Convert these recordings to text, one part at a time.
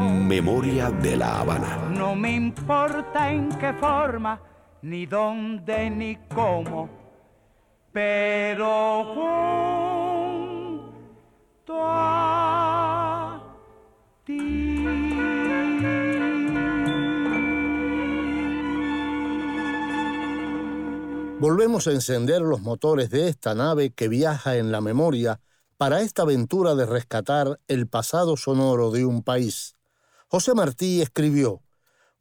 Memoria de la Habana. No me importa en qué forma, ni dónde, ni cómo, pero junto a Volvemos a encender los motores de esta nave que viaja en la memoria para esta aventura de rescatar el pasado sonoro de un país. José Martí escribió,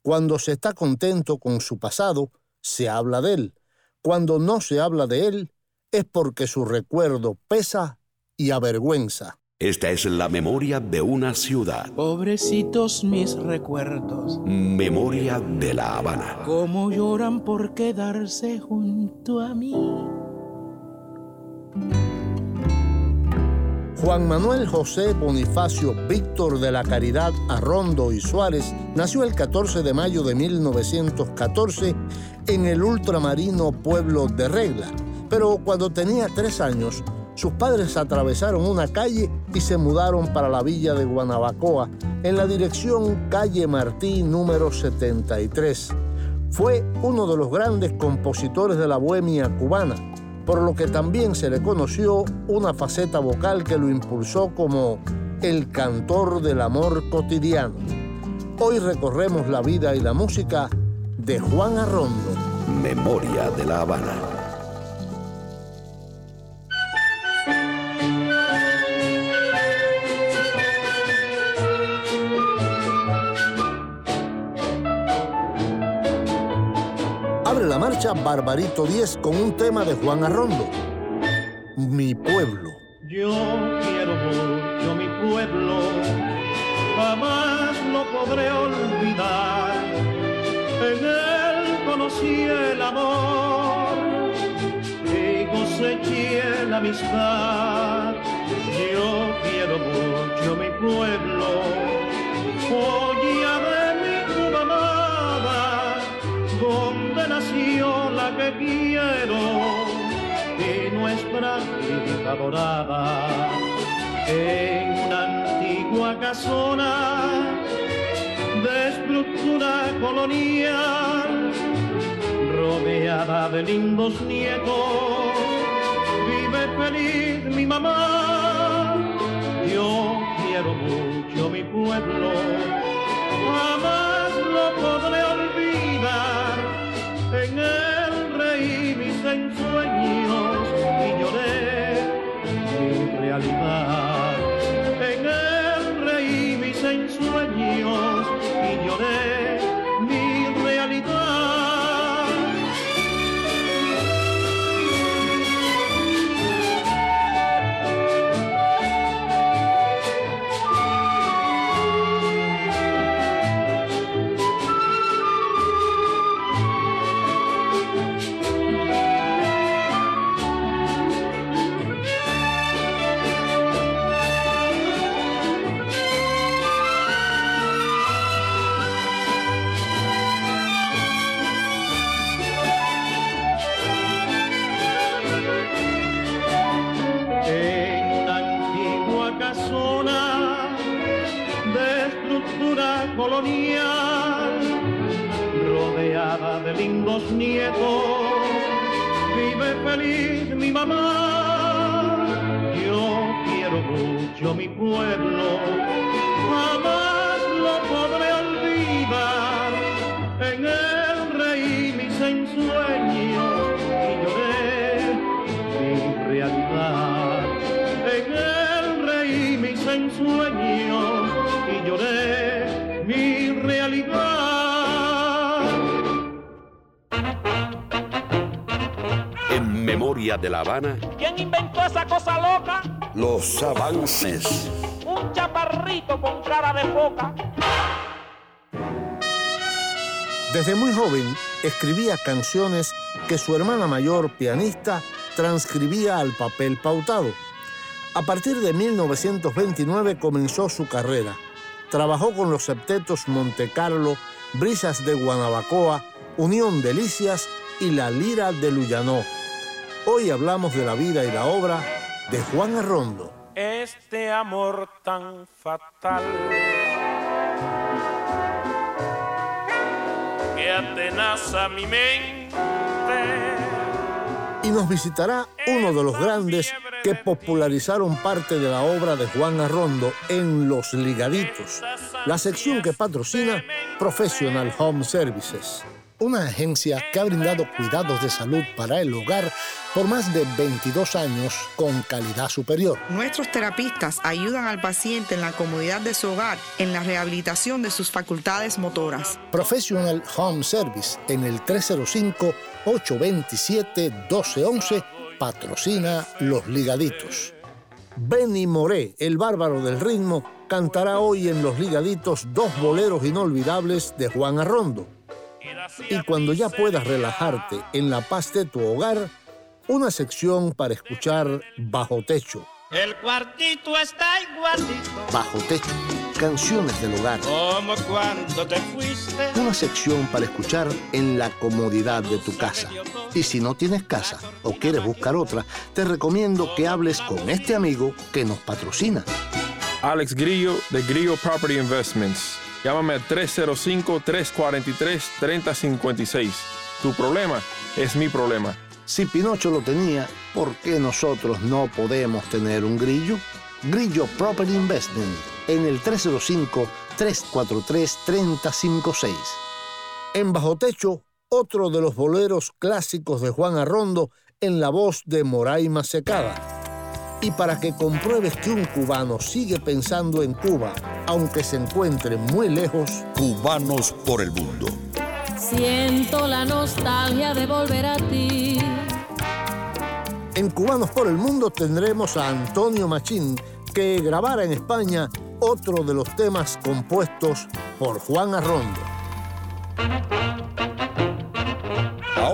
Cuando se está contento con su pasado, se habla de él. Cuando no se habla de él, es porque su recuerdo pesa y avergüenza. Esta es la memoria de una ciudad. Pobrecitos mis recuerdos, Memoria de la Habana. cómo lloran por quedarse junto a mí. Juan Manuel José Bonifacio Víctor de la Caridad Arrondo y Suárez nació el 14 de mayo de 1914 en el ultramarino pueblo de Regla, pero cuando tenía tres años, sus padres atravesaron una calle y se mudaron para la villa de Guanabacoa, en la dirección calle Martí número 73. Fue uno de los grandes compositores de la bohemia cubana, por lo que también se le conoció una faceta vocal que lo impulsó como el cantor del amor cotidiano. Hoy recorremos la vida y la música de Juan Arrondo. Memoria de la Habana. Marcha Barbarito 10 con un tema de Juan Arrondo. Mi pueblo. Yo quiero mucho mi pueblo, jamás lo podré olvidar. En él conocí el amor y coseché la amistad. Yo quiero mucho mi pueblo, joya de mi amada, donde nació la que quiero y nuestra hija dorada en una antigua casona de estructura colonial rodeada de lindos nietos vive feliz mi mamá. Yo quiero mucho mi pueblo jamás lo podré en él reí mis ensueños y lloré mi realidad. De la Habana, ¿Quién inventó esa cosa loca? los avances. Un chaparrito con cara de foca. Desde muy joven escribía canciones que su hermana mayor, pianista, transcribía al papel pautado. A partir de 1929 comenzó su carrera. Trabajó con los septetos Monte Carlo, Brisas de Guanabacoa, Unión Delicias y La Lira de Luyanó. Hoy hablamos de la vida y la obra de Juan Arrondo. Este amor tan fatal que atenaza mi mente. Y nos visitará uno de los grandes que popularizaron parte de la obra de Juan Arrondo en Los Ligaditos, la sección que patrocina Professional Home Services una agencia que ha brindado cuidados de salud para el hogar por más de 22 años con calidad superior. Nuestros terapistas ayudan al paciente en la comodidad de su hogar, en la rehabilitación de sus facultades motoras. Professional Home Service en el 305-827-1211 patrocina Los Ligaditos. Benny Moré, el bárbaro del ritmo, cantará hoy en Los Ligaditos dos boleros inolvidables de Juan Arrondo y cuando ya puedas relajarte en la paz de tu hogar, una sección para escuchar Bajo Techo. El cuartito está igualito. Bajo Techo, canciones del hogar. Como cuando te fuiste. Una sección para escuchar en la comodidad de tu casa. Y si no tienes casa o quieres buscar otra, te recomiendo que hables con este amigo que nos patrocina. Alex Grillo de Grillo Property Investments Llámame al 305-343-3056. Tu problema es mi problema. Si Pinocho lo tenía, ¿por qué nosotros no podemos tener un grillo? Grillo Property Investment en el 305-343-3056. En Bajo Techo, otro de los boleros clásicos de Juan Arrondo en la voz de Moraima Secada y para que compruebes que un cubano sigue pensando en Cuba, aunque se encuentre muy lejos, Cubanos por el mundo. Siento la nostalgia de volver a ti. En Cubanos por el Mundo tendremos a Antonio Machín, que grabará en España otro de los temas compuestos por Juan Arrondo.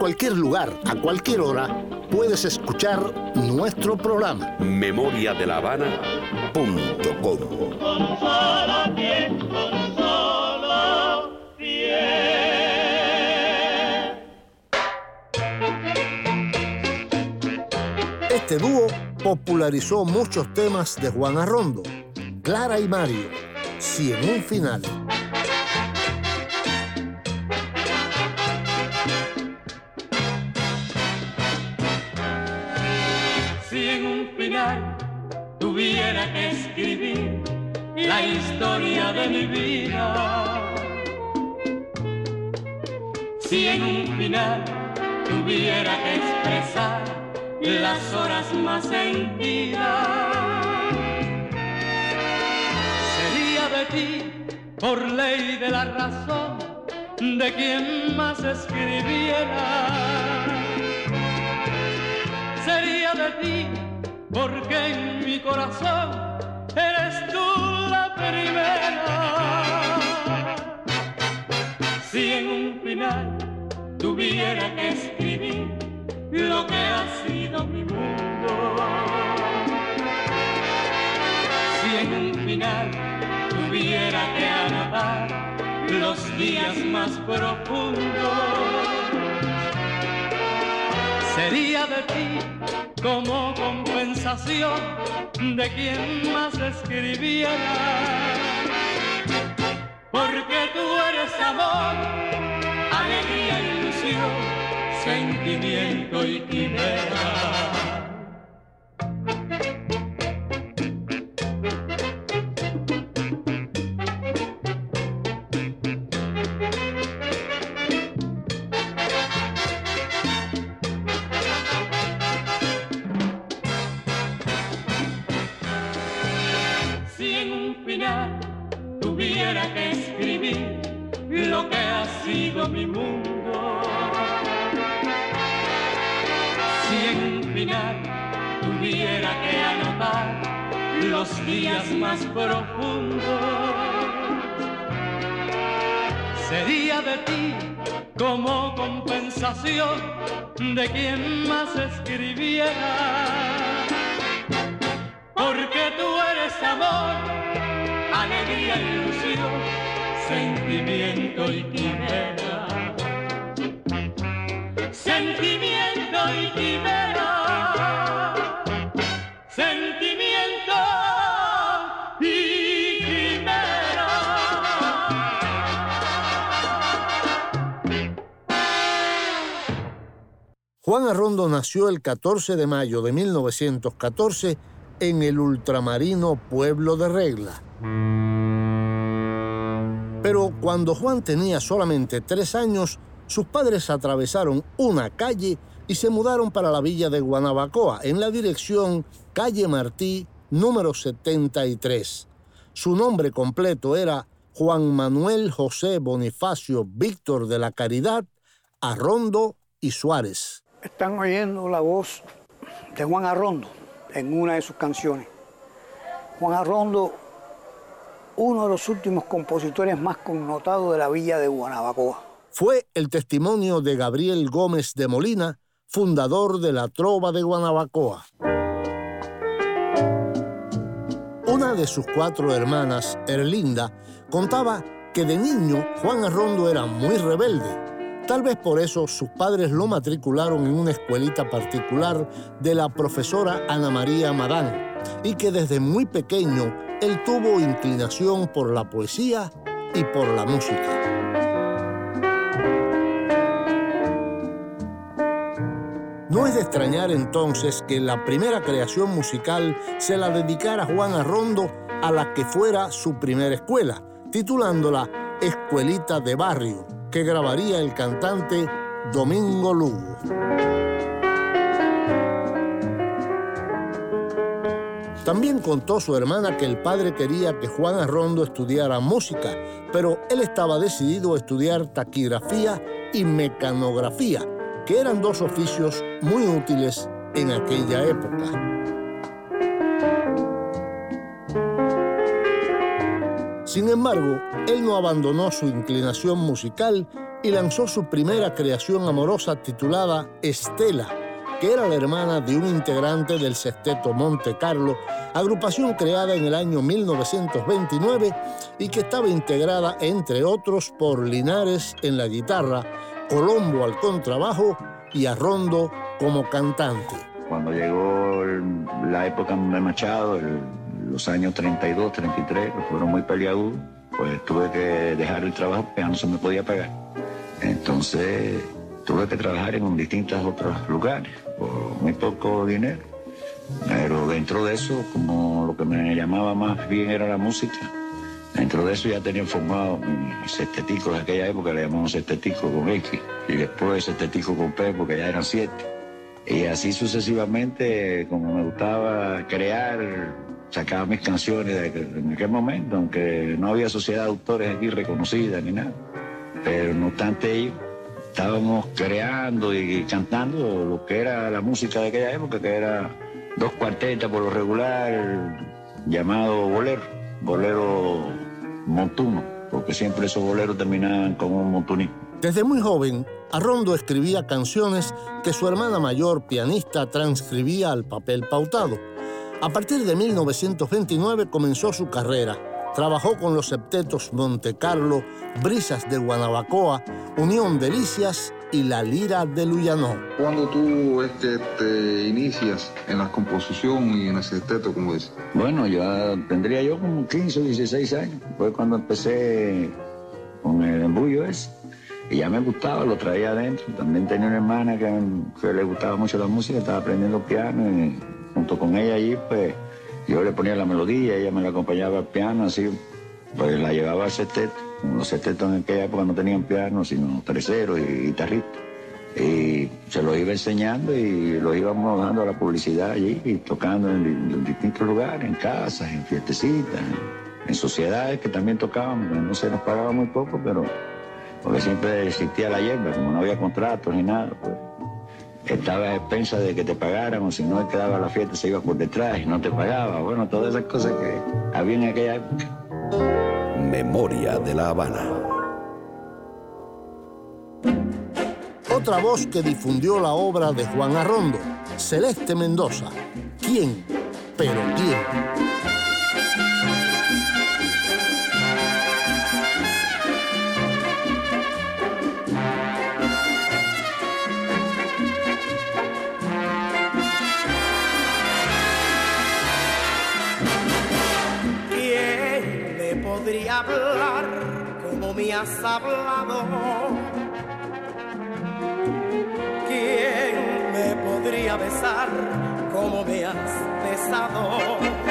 Cualquier lugar, a cualquier hora, puedes escuchar nuestro programa. Memoria de la Habana. Punto com. Este dúo popularizó muchos temas de Juan Arrondo, Clara y Mario, Si en un final. Historia de mi vida. Si en un final tuviera que expresar las horas más sentidas. Sería de ti por ley de la razón de quien más escribiera sería de ti, porque en mi corazón eres tú Si en un final tuviera que escribir lo que ha sido mi mundo, si en un final tuviera que anotar los días más profundos. Sería de ti como compensación de quien más escribiera. Porque tú eres amor, alegría, ilusión, sentimiento y quimera. Los días más profundos, sería de ti como compensación de quien más escribiera. Porque tú eres amor, alegría, ilusión, sentimiento y quimera. Sentimiento y quimera. Juan Arrondo nació el 14 de mayo de 1914 en el ultramarino pueblo de Regla. Pero cuando Juan tenía solamente tres años, sus padres atravesaron una calle y se mudaron para la villa de Guanabacoa, en la dirección Calle Martí, número 73. Su nombre completo era Juan Manuel José Bonifacio Víctor de la Caridad, Arrondo y Suárez. Están oyendo la voz de Juan Arrondo en una de sus canciones. Juan Arrondo, uno de los últimos compositores más connotados de la villa de Guanabacoa. Fue el testimonio de Gabriel Gómez de Molina, fundador de la Trova de Guanabacoa. Una de sus cuatro hermanas, Erlinda, contaba que de niño Juan Arrondo era muy rebelde. Tal vez por eso sus padres lo matricularon en una escuelita particular de la profesora Ana María Madán y que desde muy pequeño él tuvo inclinación por la poesía y por la música. No es de extrañar entonces que la primera creación musical se la dedicara Juan Arrondo a la que fuera su primera escuela, titulándola Escuelita de Barrio, que grabaría el cantante Domingo Lugo. También contó su hermana que el padre quería que Juan Arrondo estudiara música, pero él estaba decidido a estudiar taquigrafía y mecanografía, que eran dos oficios muy útiles en aquella época. Sin embargo, él no abandonó su inclinación musical y lanzó su primera creación amorosa titulada Estela, que era la hermana de un integrante del sexteto Monte Carlo, agrupación creada en el año 1929 y que estaba integrada, entre otros, por Linares en la guitarra, Colombo al contrabajo y Arrondo como cantante. Cuando llegó la época de Machado, el- los años 32, 33, que fueron muy peleados, pues tuve que dejar el trabajo porque ya no se me podía pagar. Entonces tuve que trabajar en distintos otros lugares por muy poco dinero. Pero dentro de eso, como lo que me llamaba más bien era la música, dentro de eso ya tenía formado mi sextetico de aquella época, le llamamos sextetico con X, y después sextetico con P porque ya eran siete. Y así sucesivamente, como me gustaba crear, sacaba mis canciones en aquel momento, aunque no había sociedad de autores aquí reconocida ni nada. Pero no obstante ello, estábamos creando y cantando lo que era la música de aquella época, que era dos cuartetas por lo regular, llamado bolero, bolero montuno, porque siempre esos boleros terminaban con un montunismo. Desde muy joven, Arrondo escribía canciones que su hermana mayor, pianista, transcribía al papel pautado. A partir de 1929 comenzó su carrera. Trabajó con los septetos Monte Carlo, Brisas de Guanabacoa, Unión Delicias y La Lira de Luyanó. Cuando tú este, te inicias en la composición y en el sexteto, como dices? Bueno, ya tendría yo como 15 o 16 años. Fue cuando empecé con el embullo ese. Y ya me gustaba, lo traía adentro. También tenía una hermana que, que le gustaba mucho la música, estaba aprendiendo piano. Y junto con ella allí, pues yo le ponía la melodía, ella me la acompañaba al piano, así. Pues la llevaba al sexteto. Los sextetos en aquella época no tenían piano, sino terceros y guitarristas. Y se los iba enseñando y los íbamos dando a la publicidad allí y tocando en, di- en distintos lugares, en casas, en fiestecitas, en sociedades que también tocábamos, no se nos pagaba muy poco, pero porque siempre existía la hierba, como no había contratos ni nada, pues estaba a expensa de que te pagaran, o si no quedaba la fiesta se iba por detrás y no te pagaba, bueno, todas esas cosas que había en aquella época. Memoria de la Habana. Otra voz que difundió la obra de Juan Arrondo, Celeste Mendoza. ¿Quién? Pero ¿quién? Hablar como me has hablado. ¿Quién me podría besar como me has besado?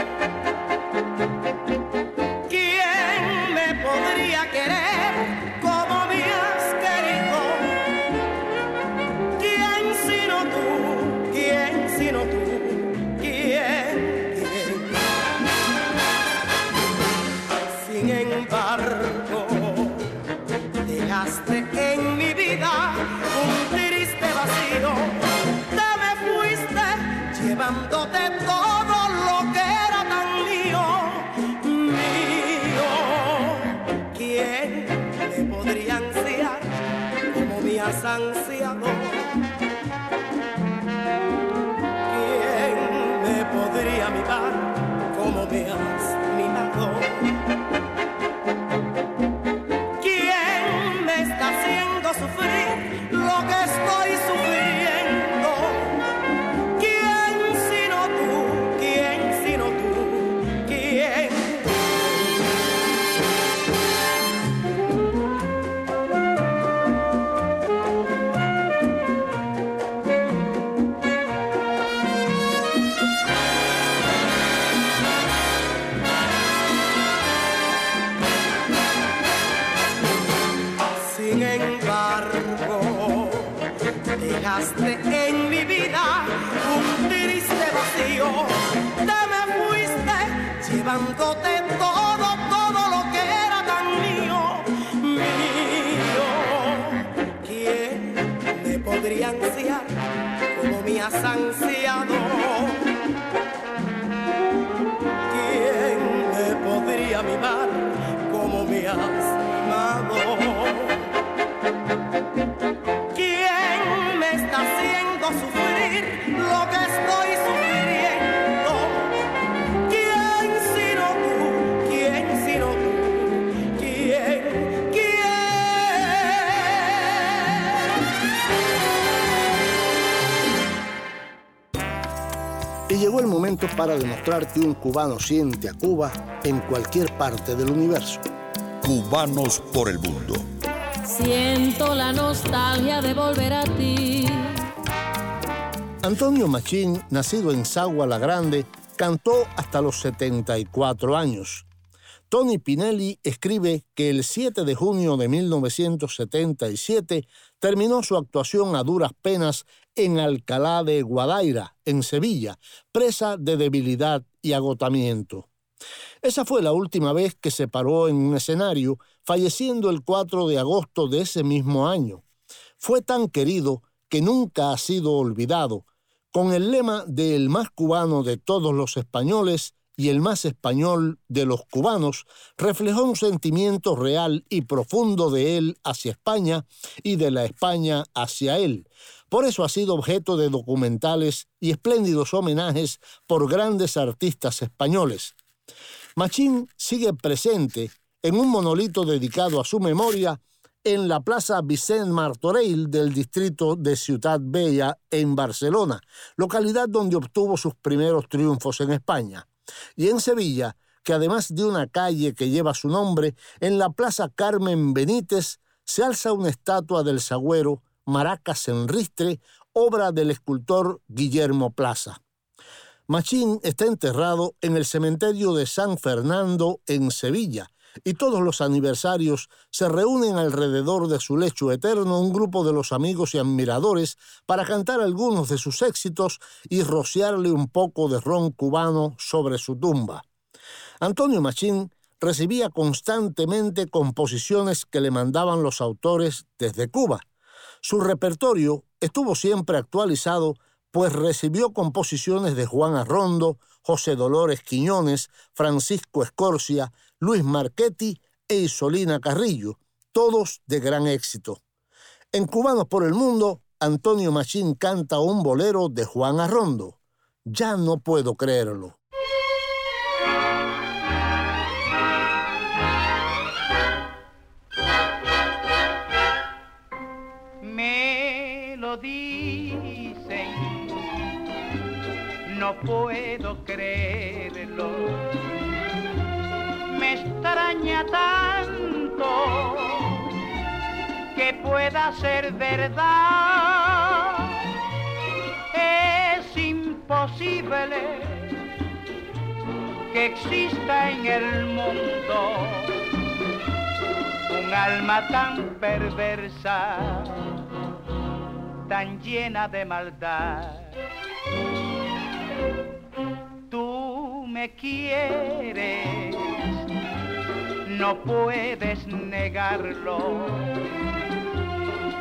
Podría ansiar como me has ansiado? ¿Quién me podría mimar como me has mimado? lo que estoy llegó el momento para demostrar que un cubano siente a Cuba en cualquier parte del universo. Cubanos por el mundo. Siento la nostalgia de volver a ti Antonio Machín, nacido en Sagua la Grande, cantó hasta los 74 años. Tony Pinelli escribe que el 7 de junio de 1977 terminó su actuación a duras penas en Alcalá de Guadaira, en Sevilla, presa de debilidad y agotamiento. Esa fue la última vez que se paró en un escenario, falleciendo el 4 de agosto de ese mismo año. Fue tan querido que nunca ha sido olvidado, con el lema de el más cubano de todos los españoles y el más español de los cubanos, reflejó un sentimiento real y profundo de él hacia España y de la España hacia él. Por eso ha sido objeto de documentales y espléndidos homenajes por grandes artistas españoles. Machín sigue presente en un monolito dedicado a su memoria en la Plaza Vicent Martorell del distrito de Ciudad Bella en Barcelona, localidad donde obtuvo sus primeros triunfos en España. Y en Sevilla, que además de una calle que lleva su nombre, en la Plaza Carmen Benítez se alza una estatua del sagüero Maracas en Ristre, obra del escultor Guillermo Plaza. Machín está enterrado en el cementerio de San Fernando en Sevilla, y todos los aniversarios se reúnen alrededor de su lecho eterno un grupo de los amigos y admiradores para cantar algunos de sus éxitos y rociarle un poco de ron cubano sobre su tumba. Antonio Machín recibía constantemente composiciones que le mandaban los autores desde Cuba. Su repertorio estuvo siempre actualizado, pues recibió composiciones de Juan Arrondo, José Dolores Quiñones, Francisco Escorcia, Luis Marchetti e Isolina Carrillo, todos de gran éxito. En Cubanos por el Mundo, Antonio Machín canta un bolero de Juan Arrondo. Ya no puedo creerlo. Dicen, no puedo creerlo. Me extraña tanto que pueda ser verdad. Es imposible que exista en el mundo un alma tan perversa, tan llena de maldad. Tú me quieres, no puedes negarlo.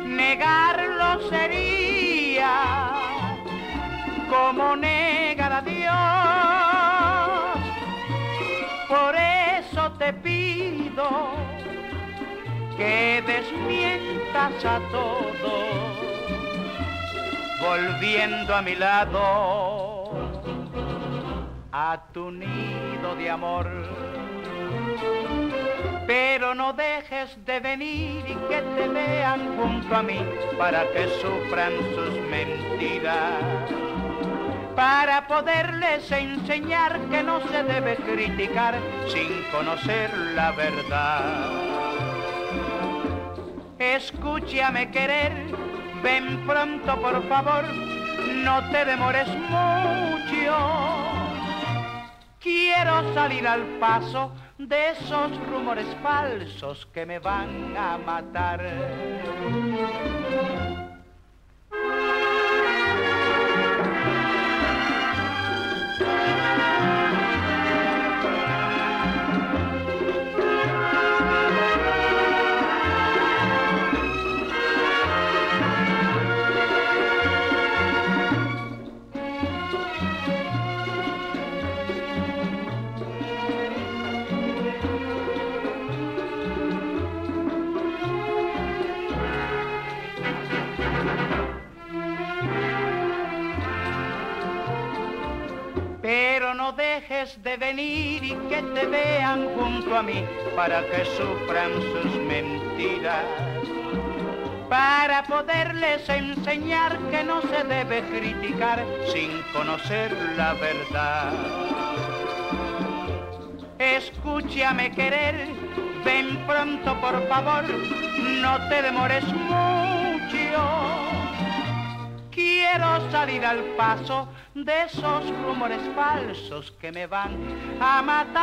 Negarlo sería como negar a Dios. Por eso te pido que desmientas a todos, volviendo a mi lado, a tu nido de amor. Pero no dejes de venir y que te vean junto a mí para que sufran sus mentiras para poderles enseñar que no se debe criticar sin conocer la verdad. Escúchame querer, ven pronto por favor, no te demores mucho. Quiero salir al paso de esos rumores falsos que me van a matar. Pero no dejes de venir y que te vean junto a mí para que sufran sus mentiras. Para poderles enseñar que no se debe criticar sin conocer la verdad. Escúchame querer, ven pronto por favor, no te demores mucho. Quiero salir al paso de esos rumores falsos que me van a matar.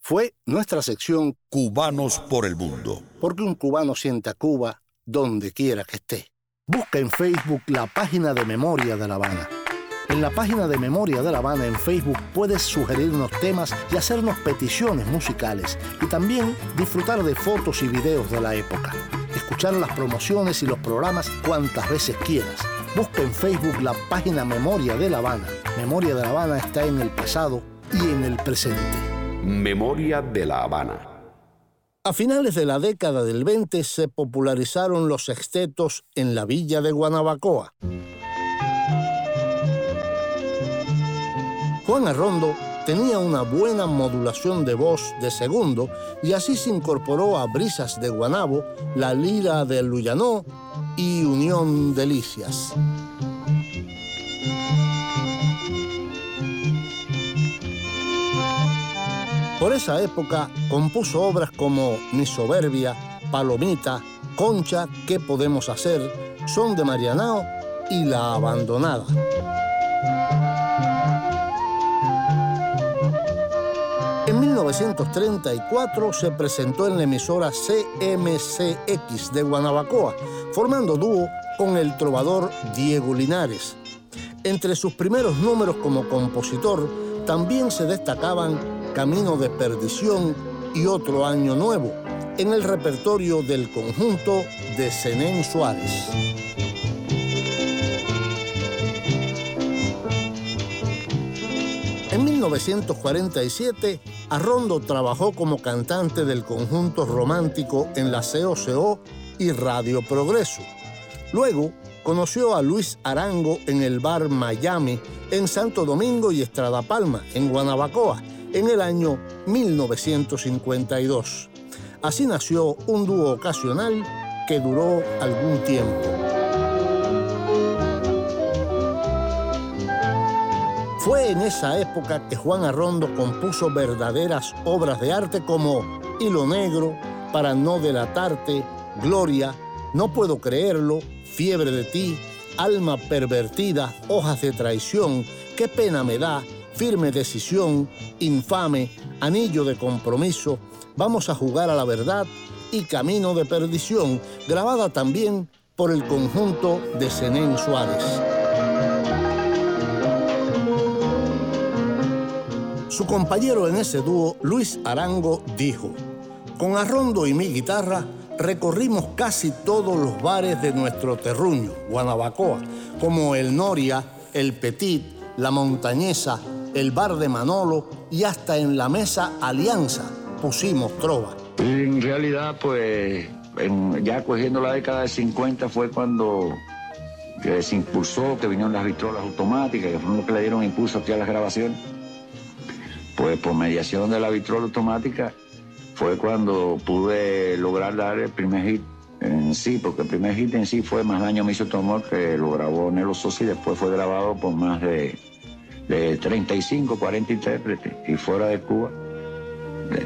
Fue nuestra sección Cubanos por el Mundo. Porque un cubano siente a Cuba donde quiera que esté. Busca en Facebook la página de Memoria de La Habana. En la página de Memoria de La Habana en Facebook puedes sugerirnos temas y hacernos peticiones musicales y también disfrutar de fotos y videos de la época. Escuchar las promociones y los programas cuantas veces quieras. Busca en Facebook la página Memoria de La Habana. Memoria de La Habana está en el pasado y en el presente. Memoria de La Habana. A finales de la década del 20 se popularizaron los sextetos en la villa de Guanabacoa. Juan Arrondo tenía una buena modulación de voz de segundo y así se incorporó a Brisas de Guanabo, La Lira de Luyanó y Unión Delicias. Por esa época compuso obras como Mi Soberbia, Palomita, Concha, ¿Qué podemos hacer?, Son de Marianao y La Abandonada. 1934 se presentó en la emisora CMCX de Guanabacoa, formando dúo con el trovador Diego Linares. Entre sus primeros números como compositor también se destacaban Camino de Perdición y Otro Año Nuevo, en el repertorio del conjunto de Zenén Suárez. 1947, Arrondo trabajó como cantante del conjunto romántico en la COCO y Radio Progreso. Luego, conoció a Luis Arango en el bar Miami en Santo Domingo y Estrada Palma, en Guanabacoa, en el año 1952. Así nació un dúo ocasional que duró algún tiempo. Fue en esa época que Juan Arrondo compuso verdaderas obras de arte como Hilo Negro, Para no delatarte, Gloria, No puedo creerlo, Fiebre de ti, Alma pervertida, Hojas de traición, Qué pena me da, Firme decisión, Infame, Anillo de compromiso, Vamos a jugar a la verdad y Camino de perdición, grabada también por el conjunto de Zenén Suárez. Su compañero en ese dúo, Luis Arango, dijo, con Arrondo y mi guitarra recorrimos casi todos los bares de nuestro terruño, Guanabacoa, como el Noria, el Petit, la Montañesa, el bar de Manolo y hasta en la mesa Alianza pusimos trova. En realidad, pues, ya cogiendo la década de 50 fue cuando se impulsó, que vinieron las vitrolas automáticas, que fueron los que le dieron impulso aquí a las grabaciones. Pues por mediación de la vitrola automática fue cuando pude lograr dar el primer hit en sí, porque el primer hit en sí fue Más daño me hizo tu amor, que lo grabó Nelo Sosa y después fue grabado por más de, de 35, 40 intérpretes y fuera de Cuba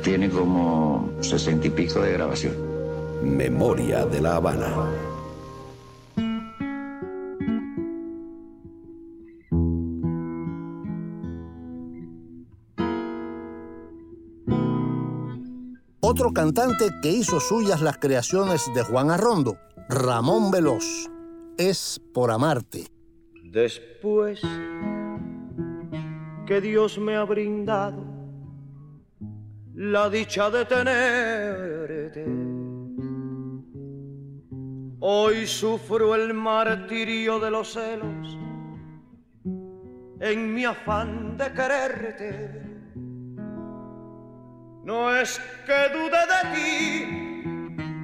tiene como sesenta y pico de grabación. Memoria de la Habana. Otro cantante que hizo suyas las creaciones de Juan Arrondo, Ramón Veloz, es Por Amarte. Después que Dios me ha brindado la dicha de tenerte. Hoy sufro el martirio de los celos en mi afán de quererte. No es que dude de ti,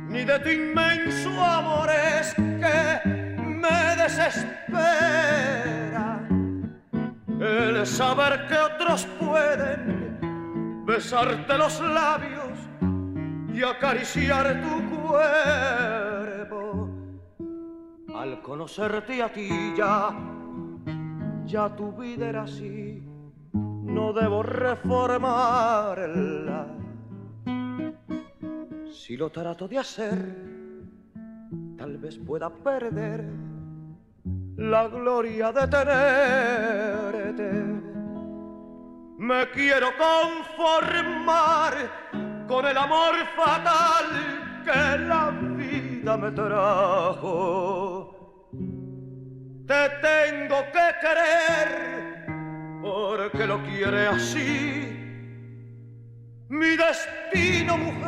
ni de tu inmenso amor, es que me desespera el saber que otros pueden besarte los labios y acariciar tu cuerpo. Al conocerte a ti ya, ya tu vida era así, no debo reformarla. Si lo trato de hacer, tal vez pueda perder la gloria de tenerte me quiero conformar con el amor fatal que la vida me trajo. Te tengo que querer porque lo quiere así mi destino mujer.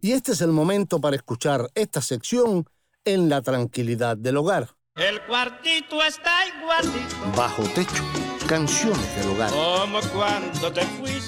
Y este es el momento para escuchar esta sección en la tranquilidad del hogar. El cuartito está igualito. Bajo techo, canciones del hogar. Como cuando te fuiste.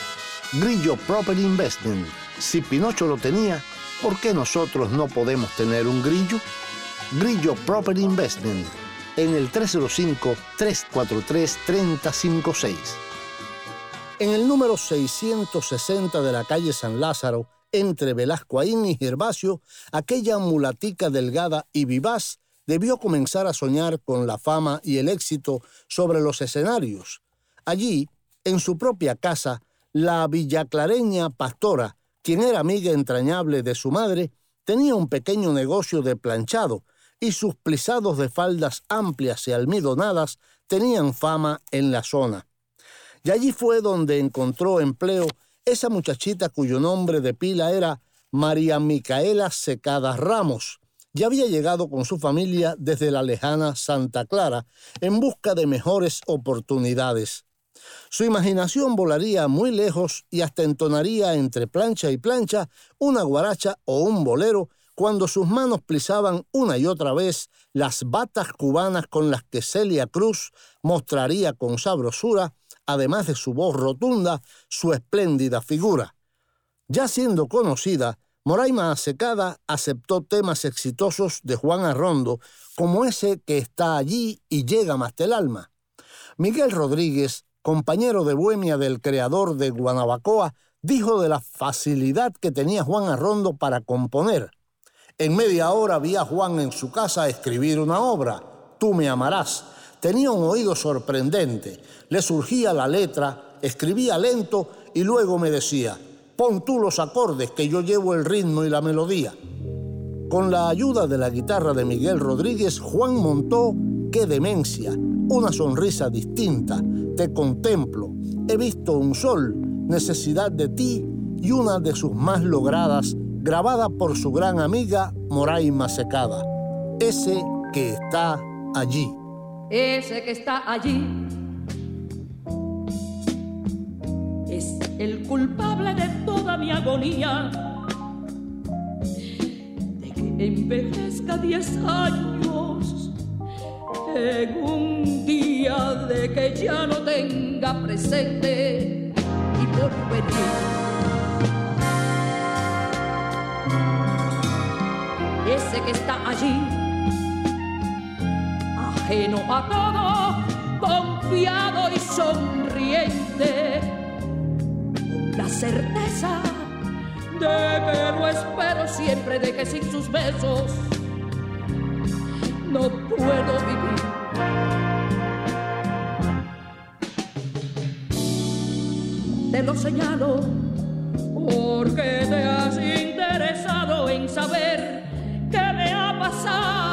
Grillo Property Investment. Si Pinocho lo tenía, ¿por qué nosotros no podemos tener un grillo? Grillo Property Investment. en el 305-343-3056. En el número 660 de la calle San Lázaro, entre Velascoaín y Gervasio, aquella mulatica delgada y vivaz debió comenzar a soñar con la fama y el éxito sobre los escenarios. Allí, en su propia casa, la villaclareña pastora, quien era amiga entrañable de su madre, tenía un pequeño negocio de planchado y sus plisados de faldas amplias y almidonadas tenían fama en la zona. Y allí fue donde encontró empleo esa muchachita cuyo nombre de pila era María Micaela Secada Ramos. Ya había llegado con su familia desde la lejana Santa Clara en busca de mejores oportunidades. Su imaginación volaría muy lejos y hasta entonaría entre plancha y plancha una guaracha o un bolero cuando sus manos plisaban una y otra vez las batas cubanas con las que Celia Cruz mostraría con sabrosura, además de su voz rotunda, su espléndida figura. Ya siendo conocida, Moraima Secada aceptó temas exitosos de Juan Arrondo, como ese que está allí y llega más el alma. Miguel Rodríguez, compañero de Bohemia del creador de Guanabacoa, dijo de la facilidad que tenía Juan Arrondo para componer. En media hora vi a Juan en su casa escribir una obra, Tú me amarás. Tenía un oído sorprendente. Le surgía la letra, escribía lento y luego me decía, pon tú los acordes que yo llevo el ritmo y la melodía. Con la ayuda de la guitarra de Miguel Rodríguez, Juan montó Qué demencia, una sonrisa distinta, te contemplo, he visto un sol, necesidad de ti y una de sus más logradas grabada por su gran amiga Moraima Secada. Ese que está allí. Ese que está allí es el culpable de toda mi agonía. De que envejezca diez años en un día de que ya no tenga presente y por venir. Ese que está allí, ajeno a todo, confiado y sonriente, con la certeza de que lo espero siempre, de que sin sus besos no puedo vivir. Te lo señalo porque te has interesado en saber ¿Qué me ha pasado?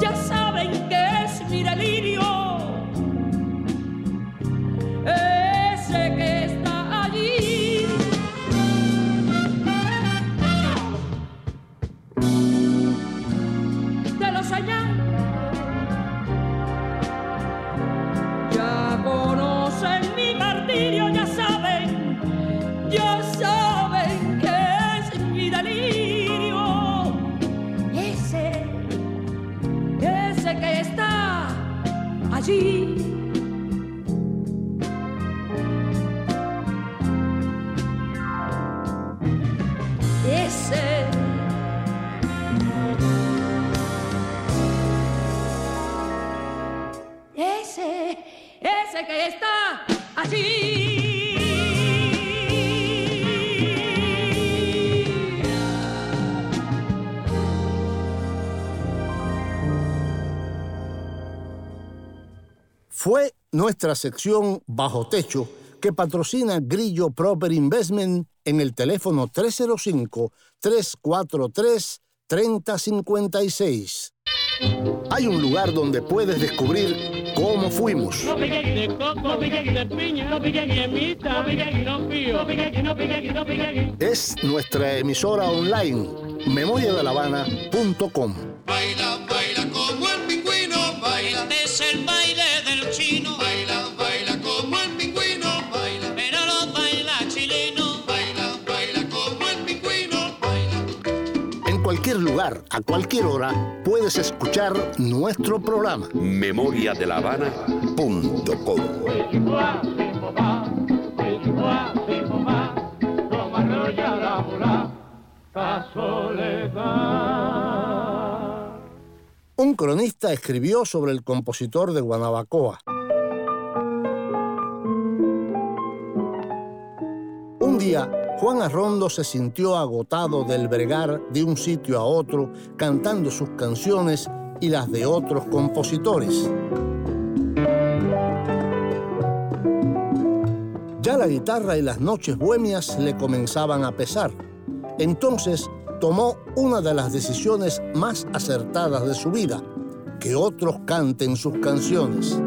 Fue nuestra sección Bajo Techo que patrocina Grillo Proper Investment en el teléfono 305-343-3056. Hay un lugar donde puedes descubrir cómo fuimos. Es nuestra emisora online, memoriadelavana.com. Baila, cualquier lugar, a cualquier hora, puedes escuchar nuestro programa. memoriadelavana.com. Un cronista escribió sobre el compositor de Guanabacoa. Un día, Juan Arrondo se sintió agotado del bregar de un sitio a otro, cantando sus canciones y las de otros compositores. Ya la guitarra y las noches bohemias le comenzaban a pesar. Entonces tomó una de las decisiones más acertadas de su vida, que otros canten sus canciones.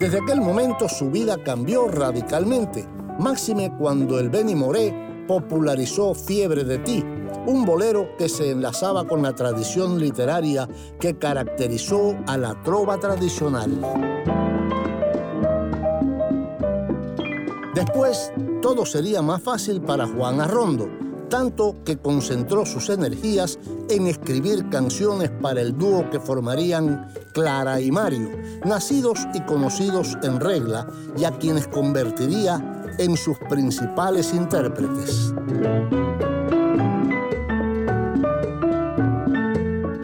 Desde aquel momento su vida cambió radicalmente, máxime cuando el Benny Moré popularizó Fiebre de ti, un bolero que se enlazaba con la tradición literaria que caracterizó a la trova tradicional. Después, todo sería más fácil para Juan Arrondo, tanto que concentró sus energías en escribir canciones para el dúo que formarían Clara y Mario, nacidos y conocidos en regla y a quienes convertiría en sus principales intérpretes.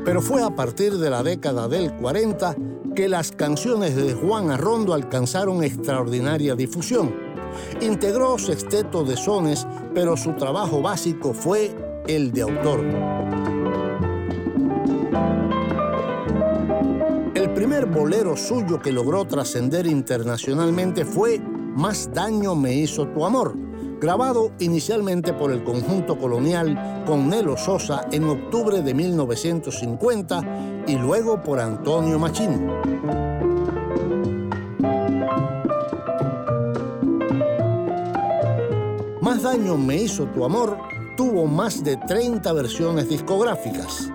Pero fue a partir de la década del 40 que las canciones de Juan Arrondo alcanzaron extraordinaria difusión. Integró sexteto de sones, pero su trabajo básico fue el de autor. El primer bolero suyo que logró trascender internacionalmente fue Más daño me hizo tu amor, grabado inicialmente por el conjunto colonial con Nelo Sosa en octubre de 1950 y luego por Antonio Machín. Daño me hizo tu amor tuvo más de 30 versiones discográficas.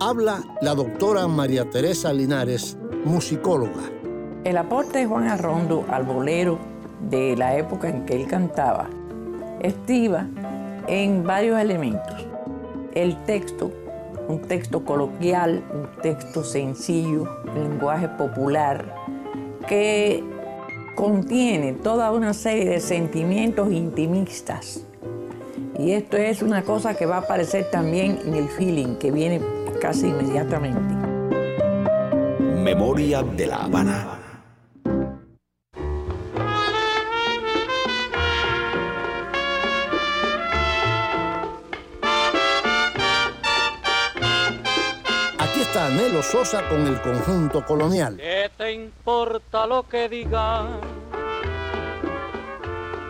Habla la doctora María Teresa Linares, musicóloga. El aporte de Juan Arrondo al bolero de la época en que él cantaba estriba en varios elementos. El texto, un texto coloquial, un texto sencillo, lenguaje popular, que contiene toda una serie de sentimientos intimistas. Y esto es una cosa que va a aparecer también en el feeling que viene casi inmediatamente. Memoria de la Habana. Sosa con el conjunto colonial. ¿Qué te importa lo que digan?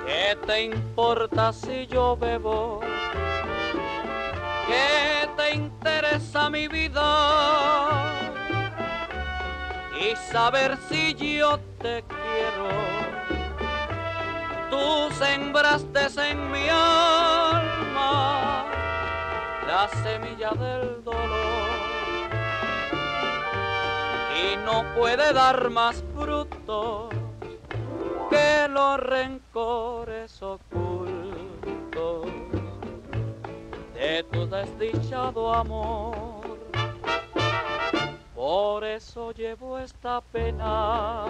¿Qué te importa si yo bebo? ¿Qué te interesa mi vida? Y saber si yo te quiero. Tú sembraste en mi alma la semilla del dolor no puede dar más frutos que los rencores ocultos de tu desdichado amor. Por eso llevo esta pena,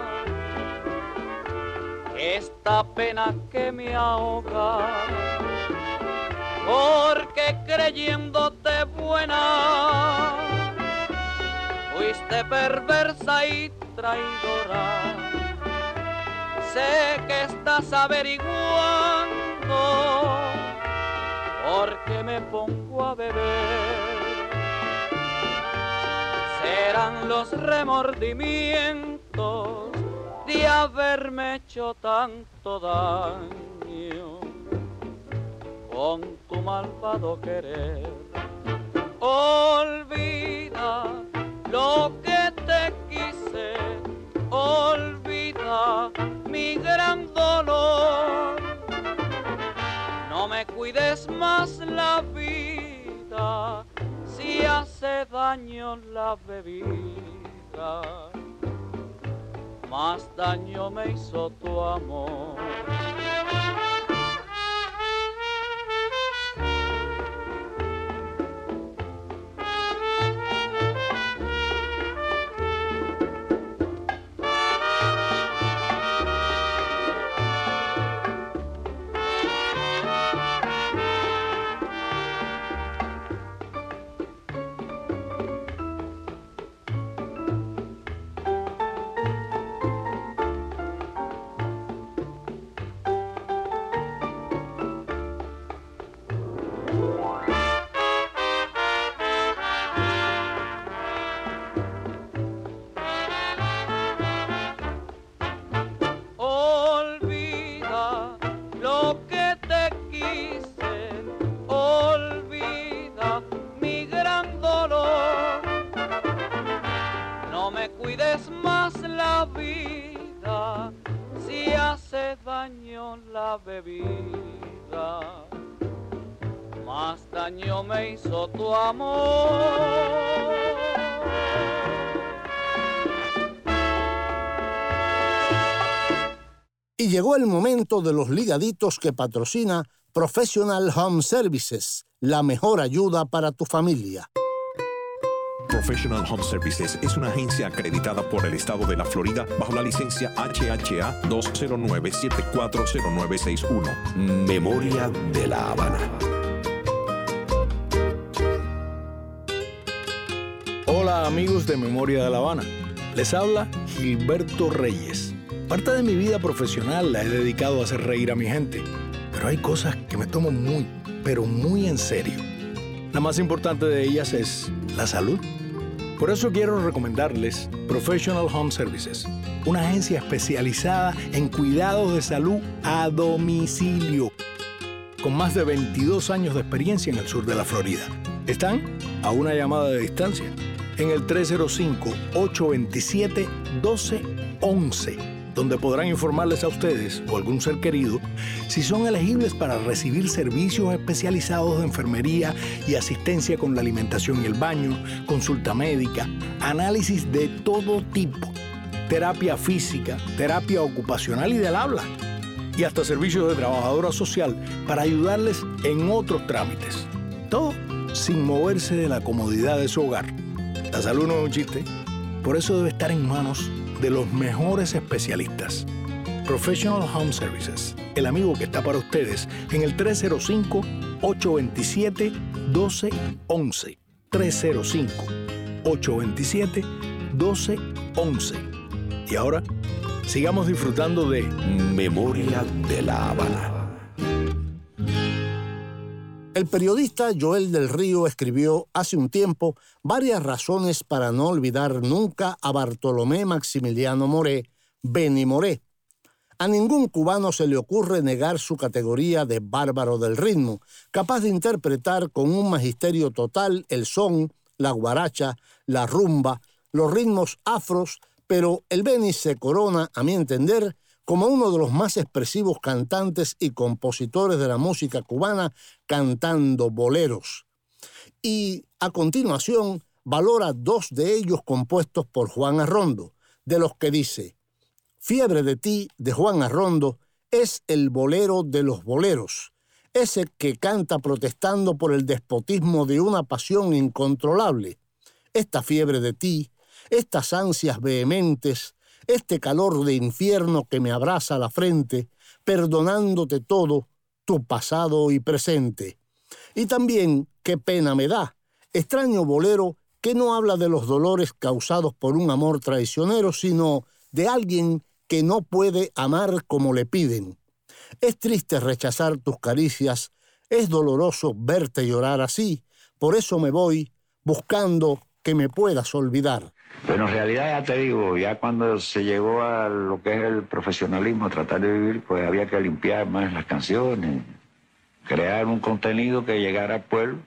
esta pena que me ahoga, porque creyéndote buena, perversa y traidora. Sé que estás averiguando porque me pongo a beber. Serán los remordimientos de haberme hecho tanto daño con tu malvado querer. olvida lo que te quise, olvida mi gran dolor. No me cuides más la vida si hace daño la bebida. Más daño me hizo tu amor. De los ligaditos que patrocina Professional Home Services, la mejor ayuda para tu familia. Professional Home Services es una agencia acreditada por el estado de la Florida bajo la licencia HHA 209-740961. Memoria de la Habana. Hola amigos de Memoria de La Habana. Les habla Gilberto Reyes. Parte de mi vida profesional la he dedicado a hacer reír a mi gente, pero hay cosas que me tomo muy, pero muy en serio. La más importante de ellas es la salud. Por eso quiero recomendarles Professional Home Services, una agencia especializada en cuidados de salud a domicilio, con más de 22 años de experiencia en el sur de la Florida. Están a una llamada de distancia en el 305-827-1211 donde podrán informarles a ustedes o algún ser querido si son elegibles para recibir servicios especializados de enfermería y asistencia con la alimentación y el baño, consulta médica, análisis de todo tipo, terapia física, terapia ocupacional y del habla, y hasta servicios de trabajadora social para ayudarles en otros trámites. Todo sin moverse de la comodidad de su hogar. La salud no es un chiste, por eso debe estar en manos de los mejores especialistas. Professional Home Services, el amigo que está para ustedes en el 305-827-1211. 305-827-1211. Y ahora, sigamos disfrutando de Memoria de la Habana. El periodista Joel del Río escribió hace un tiempo varias razones para no olvidar nunca a Bartolomé Maximiliano Moré, Beni Moré. A ningún cubano se le ocurre negar su categoría de bárbaro del ritmo, capaz de interpretar con un magisterio total el son, la guaracha, la rumba, los ritmos afros, pero el Beni se corona, a mi entender, como uno de los más expresivos cantantes y compositores de la música cubana cantando boleros. Y a continuación valora dos de ellos compuestos por Juan Arrondo, de los que dice, Fiebre de ti de Juan Arrondo es el bolero de los boleros, ese que canta protestando por el despotismo de una pasión incontrolable. Esta fiebre de ti, estas ansias vehementes, este calor de infierno que me abraza la frente, perdonándote todo, tu pasado y presente. Y también, qué pena me da, extraño bolero que no habla de los dolores causados por un amor traicionero, sino de alguien que no puede amar como le piden. Es triste rechazar tus caricias, es doloroso verte llorar así, por eso me voy buscando que me puedas olvidar. Bueno, en realidad ya te digo, ya cuando se llegó a lo que es el profesionalismo, tratar de vivir, pues había que limpiar más las canciones, crear un contenido que llegara al pueblo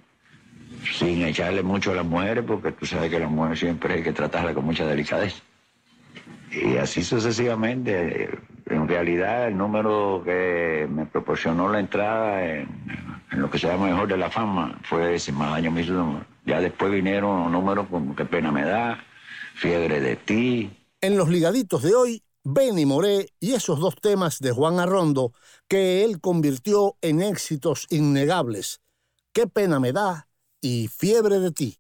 sin echarle mucho a las mujeres, porque tú sabes que las mujeres siempre hay que tratarlas con mucha delicadeza. Y así sucesivamente. En realidad, el número que me proporcionó la entrada en, lo que se llama Mejor de la Fama fue ese, más año mismo. Ya después vinieron números como Qué pena me da, Fiebre de ti. En los ligaditos de hoy, Benny Moré y esos dos temas de Juan Arrondo que él convirtió en éxitos innegables. Qué pena me da y Fiebre de ti.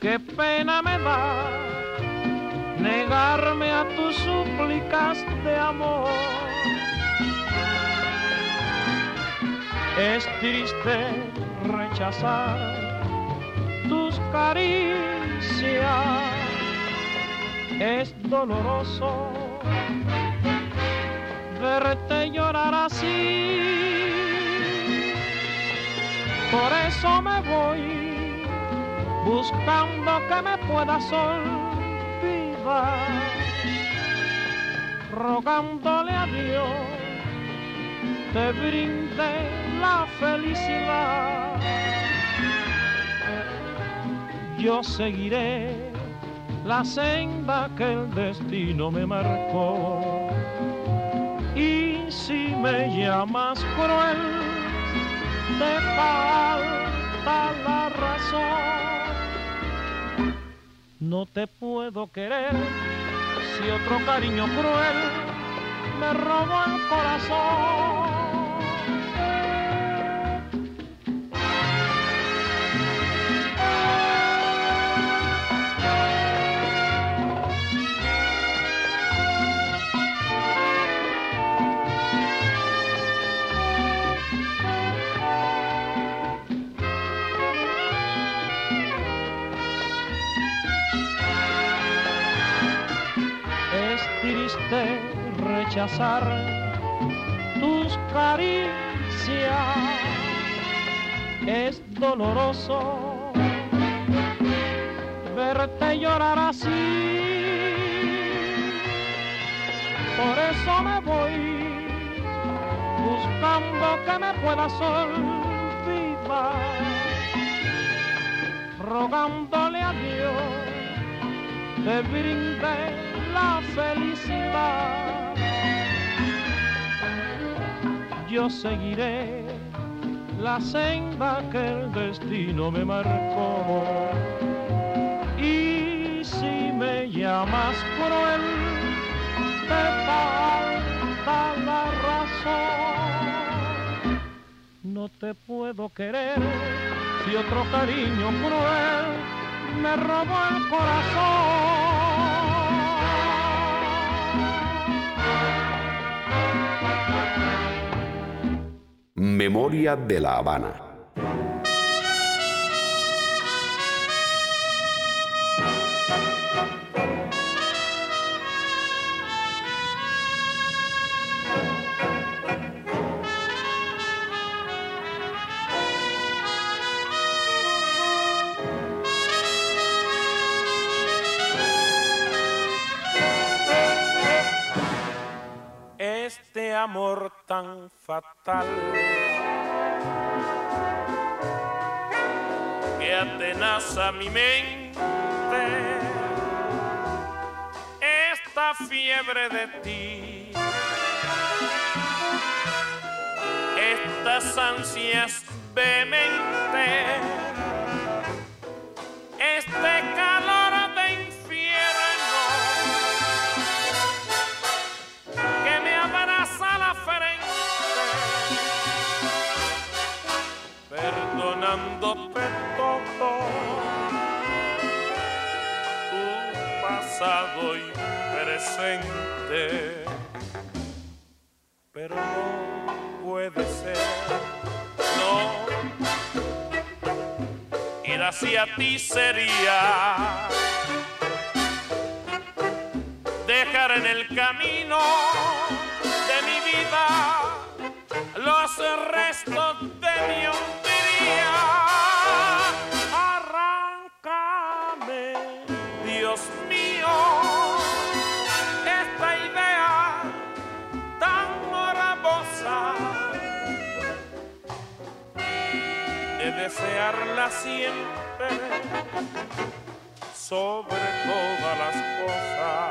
Qué pena me da negarme a tus súplicas de amor. Es triste rechazar tus caricias, es doloroso verte llorar así. Por eso me voy buscando que me puedas olvidar, rogándole a Dios te brinde la felicidad. Yo seguiré la senda que el destino me marcó. Y si me llamas cruel, te falta la razón. No te puedo querer si otro cariño cruel me robó el corazón. Rechazar tus caricias, es doloroso verte llorar así. Por eso me voy buscando que me puedas olvidar, rogándole a Dios te brinde la felicidad. Yo seguiré la senda que el destino me marcó. Y si me llamas cruel, te falta la razón. No te puedo querer si otro cariño cruel me robó el corazón. Memoria de la Habana. Este amor fatal. Que atenaza mi mente, esta fiebre de ti, estas ansias vehementes, este calor perdonándote todo tu pasado y presente. Pero no puede ser, no. Ir hacia ti sería dejar en el camino de mi vida los restos desearla siempre sobre todas las cosas.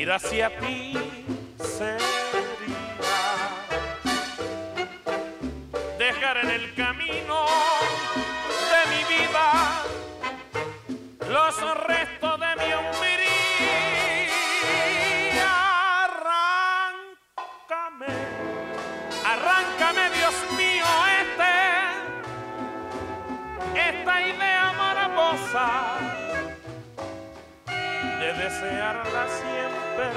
Ir hacia ti sería dejar en el camino de mi vida los restos de mi hombría. Arráncame, arráncame, Dios mío, este esta idea morbosa de desearla siempre,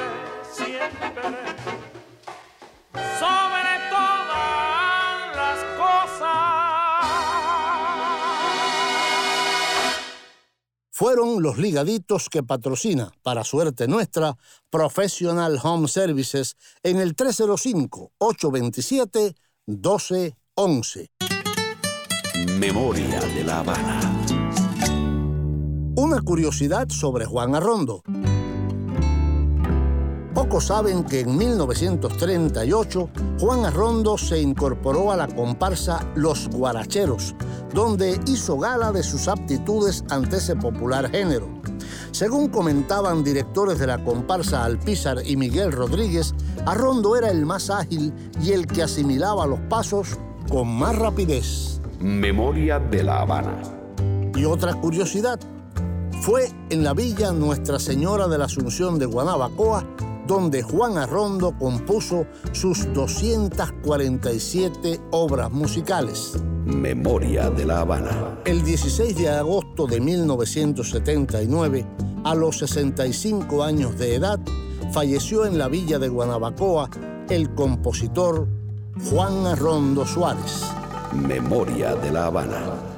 siempre, sobre todas las cosas. Fueron los ligaditos que patrocina, para suerte nuestra, Professional Home Services en el 305-827-1211. Memoria de la Habana. Una curiosidad sobre Juan Arrondo. Pocos saben que en 1938 Juan Arrondo se incorporó a la comparsa Los Guaracheros, donde hizo gala de sus aptitudes ante ese popular género. Según comentaban directores de la comparsa Alpizar y Miguel Rodríguez, Arrondo era el más ágil y el que asimilaba los pasos con más rapidez. Memoria de la Habana. Y otra curiosidad, fue en la villa Nuestra Señora de la Asunción de Guanabacoa donde Juan Arrondo compuso sus 247 obras musicales. Memoria de la Habana. El 16 de agosto de 1979, a los 65 años de edad, falleció en la villa de Guanabacoa el compositor Juan Arrondo Suárez. Memoria de la Habana.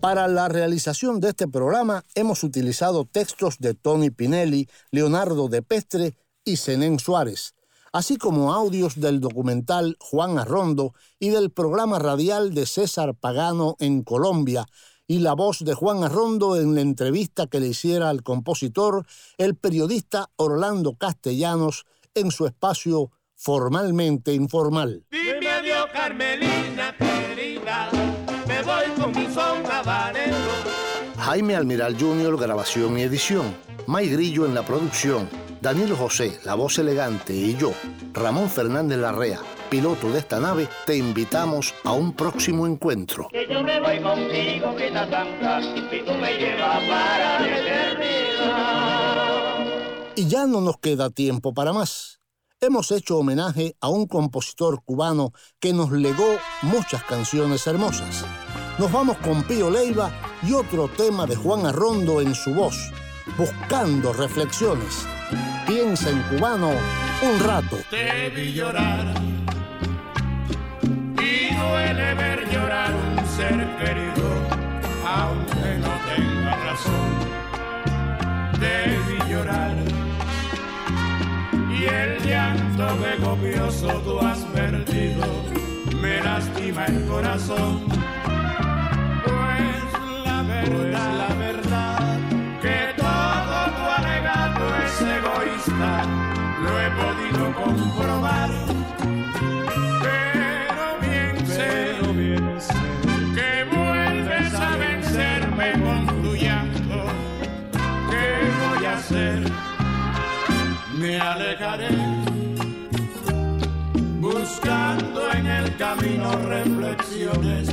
Para la realización de este programa hemos utilizado textos de Tony Pinelli, Leonardo de Pestre y Zenén Suárez, así como audios del documental Juan Arrondo y del programa radial de César Pagano en Colombia, y la voz de Juan Arrondo en la entrevista que le hiciera al compositor el periodista Orlando Castellanos en su espacio formalmente informal. Carmelina voy con mi son habanero. Jaime Almiral Jr., grabación y edición. May Grillo en la producción. Daniel José, la voz elegante, y yo, Ramón Fernández Larrea, piloto de esta nave, te invitamos a un próximo encuentro. Que yo me voy contigo, que está santa, y tú me llevas para la eternidad. Y ya no nos queda tiempo para más. Hemos hecho homenaje a un compositor cubano que nos legó muchas canciones hermosas. Nos vamos con Pío Leiva y otro tema de Juan Arrondo en su voz, buscando reflexiones. Piensa en cubano un rato. Te vi llorar y duele ver llorar un ser querido, aunque no tenga razón. Te vi llorar y el llanto que copioso tú has perdido me lastima el corazón. La verdad, la verdad, que todo tu alegato es egoísta, lo he podido comprobar. Pero bien sé, pero bien sé que vuelves a vencerme con tu llanto. ¿Qué voy a hacer? Me alejaré buscando en el camino reflexiones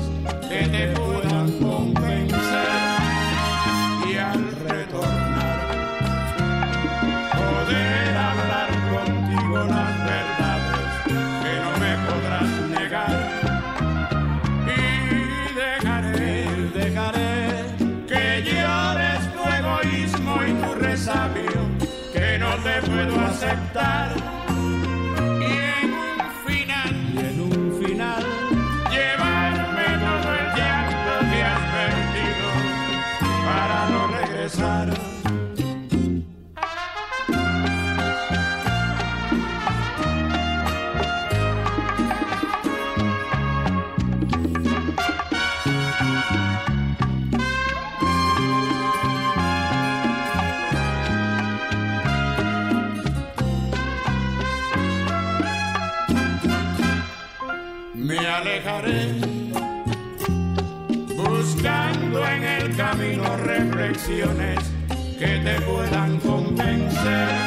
que te puedan que te puedan convencer